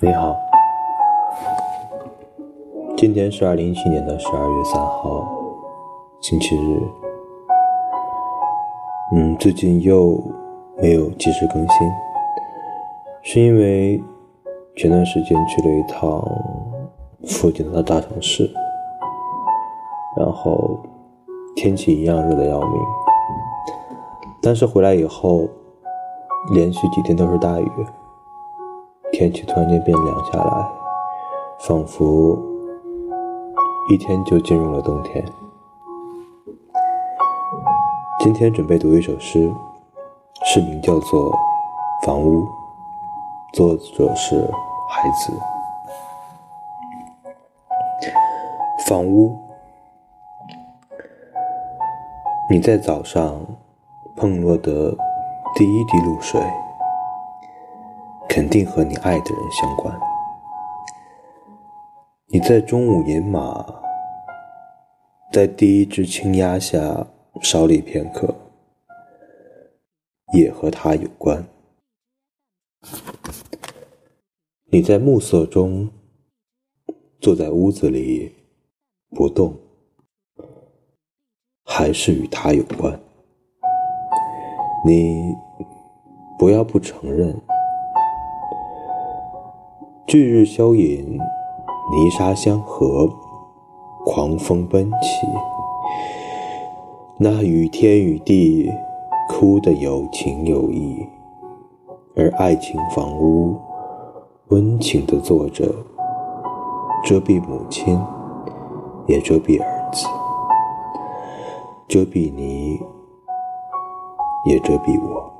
你好，今天是二零一七年的十二月三号，星期日。嗯，最近又没有及时更新，是因为前段时间去了一趟附近的大城市，然后天气一样热的要命，但是回来以后，连续几天都是大雨。天气突然间变凉下来，仿佛一天就进入了冬天。今天准备读一首诗，诗名叫做《房屋》，作者是孩子。房屋，你在早上碰落的第一滴露水。肯定和你爱的人相关。你在中午饮马，在第一只青鸭下稍立片刻，也和他有关。你在暮色中坐在屋子里不动，还是与他有关。你不要不承认。旭日消隐，泥沙相合，狂风奔起。那与天与地哭得有情有义，而爱情房屋温情地坐着，遮蔽母亲，也遮蔽儿子，遮蔽你，也遮蔽我。